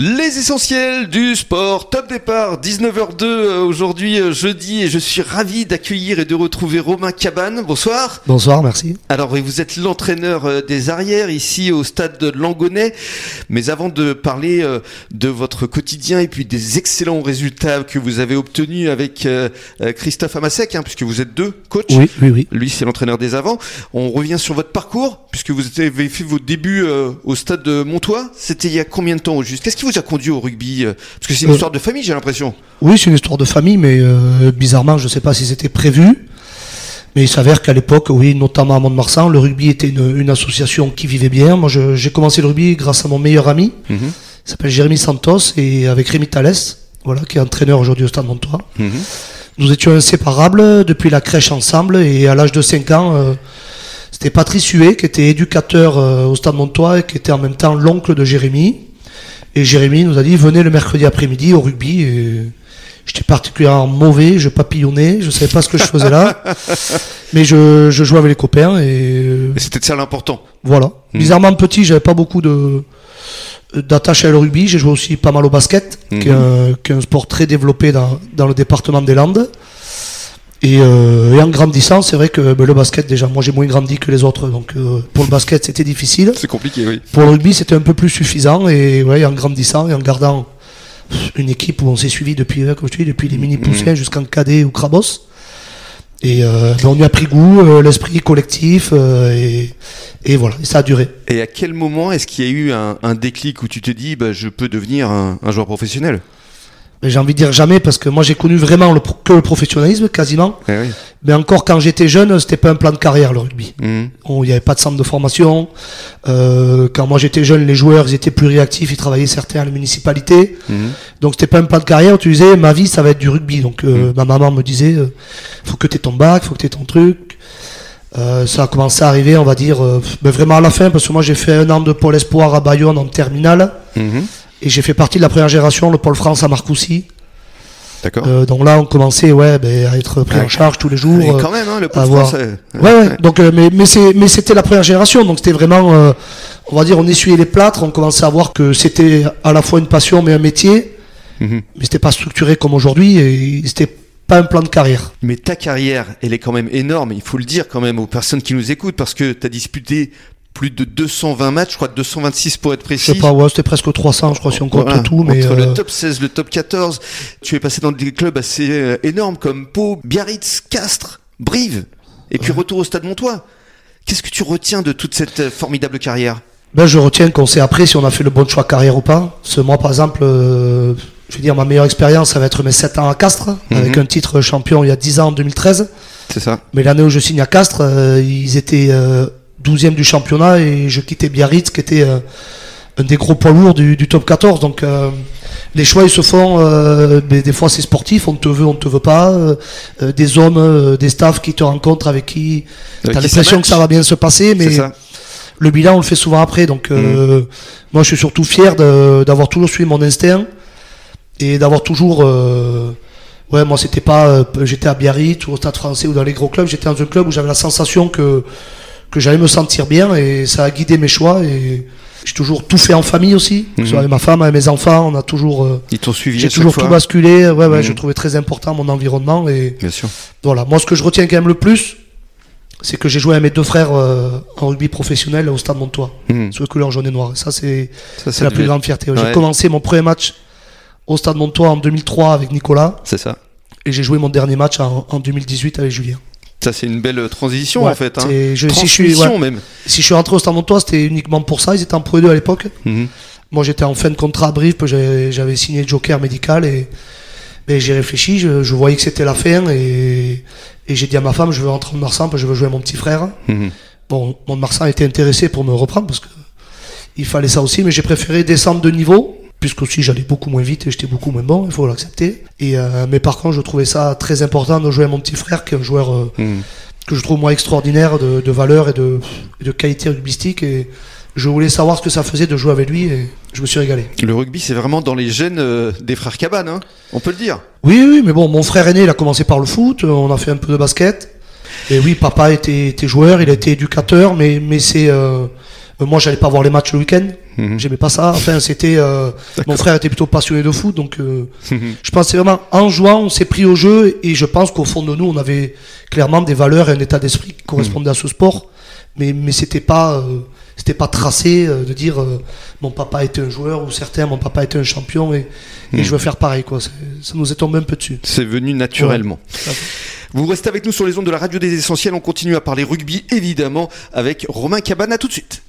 Les essentiels du sport, top départ, 19h02 euh, aujourd'hui euh, jeudi et je suis ravi d'accueillir et de retrouver Romain Cabane. Bonsoir. Bonsoir, merci. Alors vous êtes l'entraîneur euh, des arrières ici au stade de Langonnet, mais avant de parler de votre quotidien et puis des excellents résultats que vous avez obtenus avec Christophe Amasek, hein, puisque vous êtes deux coachs. Oui, oui, oui. Lui c'est l'entraîneur des avants. On revient sur votre parcours, puisque vous avez fait vos débuts au stade de Montois. C'était il y a combien de temps au juste? Qu'est-ce qui vous a conduit au rugby euh, Parce que c'est une euh, histoire de famille, j'ai l'impression. Oui, c'est une histoire de famille, mais euh, bizarrement, je ne sais pas si c'était prévu. Mais il s'avère qu'à l'époque, oui, notamment à Mont-de-Marsan, le rugby était une, association qui vivait bien. Moi, j'ai commencé le rugby grâce à mon meilleur ami, mhm. s'appelle Jérémy Santos, et avec Rémi Thalès, voilà, qui est entraîneur aujourd'hui au Stade Montois. Mhm. Nous étions inséparables depuis la crèche ensemble, et à l'âge de 5 ans, c'était Patrice Huet, qui était éducateur au Stade Montois et qui était en même temps l'oncle de Jérémy. Et Jérémy nous a dit venez le mercredi après-midi au rugby. j'étais particulièrement mauvais, je papillonnais, je ne savais pas ce que je faisais là. mais je, jouais avec les copains et. c'était ça l'important. Voilà. Hmm. Bizarrement petit, j'avais pas beaucoup de d'attache à le rugby. J'ai joué aussi pas mal au basket, qui, est hmm. un, sport très développé dans, dans le département des Landes. Euh, et, en grandissant, c'est vrai que ben, le basket, déjà, moi j'ai moins grandi que les autres, donc euh, pour le basket c'était difficile. C'est compliqué, oui. Pour le rugby, c'était un peu plus suffisant, et ouais, en grandissant et en gardant une équipe où on s'est suivi depuis, comme je dis, depuis les mini poussiens mmh. jusqu'en cadet ou crabos. Et euh, ben, on y a pris goût, l'esprit collectif, et, et, voilà, ça a duré. Et à quel moment est-ce qu'il y a eu un, un, déclic où tu te dis, bah, je peux devenir un, un joueur professionnel? J'ai envie de dire jamais parce que moi j'ai connu vraiment le, que le professionnalisme quasiment. Eh Mais encore quand j'étais jeune, c'était pas un plan de carrière le rugby. Mhm. Il n'y avait pas de centre de formation. Euh, quand moi j'étais jeune, les joueurs ils étaient plus réactifs, ils travaillaient certains à la municipalité. Mhm. Donc c'était pas un plan de carrière. Tu disais ma vie ça va être du rugby. Donc euh, mhm. ma maman me disait euh, faut que tu aies ton bac, faut que tu aies ton truc. Euh, ça a commencé à arriver, on va dire, mais ben, vraiment à la fin, parce que moi j'ai fait un an de pôle espoir à Bayonne en terminale. Et j'ai fait partie de la première génération, le Pôle France à Marcoussis. D'accord. Euh, donc là, on commençait ouais, ben, à être pris en charge tous les jours. Et quand même, hein, le Pôle France. Ouais, ouais. Donc, euh, mais, mais, mais c'était la première génération, donc c'était vraiment, euh, on va dire, on essuyait les plâtres, on commençait à voir que c'était à la fois une passion mais un métier. Mhm. Mais c'était pas structuré comme aujourd'hui et c'était pas un plan de carrière. Mais ta carrière, elle est quand même énorme, il faut le dire quand même aux personnes qui nous écoutent, parce que tu as disputé plus de 220 matchs, je crois 226 pour être précis. Je sais pas, ouais, c'était presque 300, je crois, si on compte tout. Mais Entre le euh, top 16, le top 14, tu es passé dans des clubs assez euh, énormes comme Pau, Biarritz, Castres, Brive, et puis retour au Stade Montois. Qu'est-ce que tu retiens de toute cette euh, formidable carrière? Ben, Je retiens qu'on sait après si on a fait le bon choix carrière ou pas. Ce moi, par exemple, je veux dire, ma meilleure expérience, ça va être mes 7 ans à Castres, mhm. avec un titre champion il y a 10 ans, en 2013. C'est ça. Mais l'année où je signe à Castres, ils étaient 12e du championnat et je quittais Biarritz qui était euh, un des gros poids lourds du, top 14. Donc euh, les choix ils se font, euh, mais des fois c'est sportif, on te veut, on te veut pas. des hommes, des staffs qui te rencontrent avec qui tu as l'impression que ça va bien se passer, mais le bilan on le fait souvent après. Donc mm. moi je suis surtout fier d'avoir toujours suivi mon instinct et d'avoir toujours Ouais, moi c'était pas, j'étais à Biarritz ou au Stade Français ou dans les gros clubs, j'étais dans un club où j'avais la sensation que que j'allais me sentir bien et ça a guidé mes choix et j'ai toujours tout fait en famille aussi, mhm. avec ma femme, avec mes enfants, on a toujours. Euh, Ils t'ont suivi. J'ai toujours tout basculé. Ouais, ouais, je mhm. trouvais très important mon environnement et. Bien sûr. Voilà, moi ce que je retiens quand même le plus, c'est que j'ai joué avec mes deux frères euh, en rugby professionnel au Stade Montois, mmh. sous les couleurs jaune et noir. Ça c'est la plus grande fierté. J'ai commencé mon premier match au Stade Montois en 2003 avec Nicolas. C'est ça. Et j'ai joué mon dernier match en, en 2018 avec Julien. Ça, c'est une belle transition en fait. Hein. Je, si, je suis, même. si je suis rentré au Stade Montois, c'était uniquement pour ça. Ils étaient en Pro 2 à l'époque. Mhm. Moi, j'étais en fin de contrat à Brive, j'avais signé le joker médical et ben, j'ai réfléchi. Je, voyais que c'était la fin et, et j'ai dit à ma femme je veux rentrer en Marsan je veux jouer à mon petit frère. Mhm. Bon, mon Marsan était intéressé pour me reprendre parce que il fallait ça aussi, mais j'ai préféré descendre de niveau puisque aussi j'allais beaucoup moins vite et j'étais beaucoup moins bon, il faut l'accepter. Et euh, mais par contre, je trouvais ça très important de jouer à mon petit frère, qui est un joueur euh, hmm. que je trouve moi extraordinaire de, de valeur et de, de qualité rugbystique. Et je voulais savoir ce que ça faisait de jouer avec lui et je me suis régalé. Le rugby, c'est vraiment dans les gènes euh, des frères Cabane, hein on peut le dire. Oui, oui, mais bon, mon frère aîné, il a commencé par le foot, on a fait un peu de basket. Et oui, papa était, était joueur, il a été éducateur, mais, mais c'est Euh, moi, j'allais pas voir les matchs le week-end. Mhm. J'aimais pas ça. Enfin, c'était. euh, mon frère était plutôt passionné de foot, donc euh, je pense que c'est vraiment en jouant, on s'est pris au jeu et je pense qu'au fond de nous, on avait clairement des valeurs et un état d'esprit qui correspondaient à ce sport, mais mais c'était pas euh, c'était pas tracé euh, de dire euh, mon papa était un joueur ou certains mon papa était un champion et, et je veux faire pareil quoi. Ça nous est tombé un peu dessus. C'est venu naturellement. Fait. Vous restez avec nous sur les ondes de la radio des essentiels. On continue à parler rugby évidemment avec Romain Cabana tout de suite.